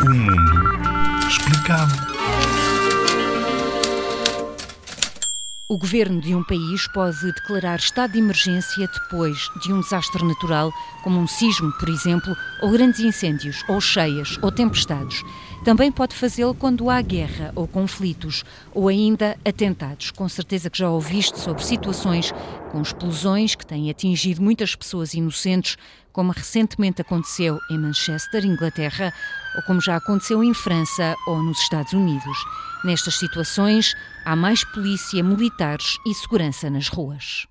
O mundo explicado. O governo de um país pode declarar estado de emergência depois de um desastre natural, como um sismo, por exemplo, ou grandes incêndios, ou cheias, ou tempestades. Também pode fazê-lo quando há guerra ou conflitos, ou ainda atentados. Com certeza que já ouviste sobre situações com explosões que têm atingido muitas pessoas inocentes, como recentemente aconteceu em Manchester, Inglaterra, ou como já aconteceu em França ou nos Estados Unidos. Nestas situações, há mais polícia, militares e segurança nas ruas.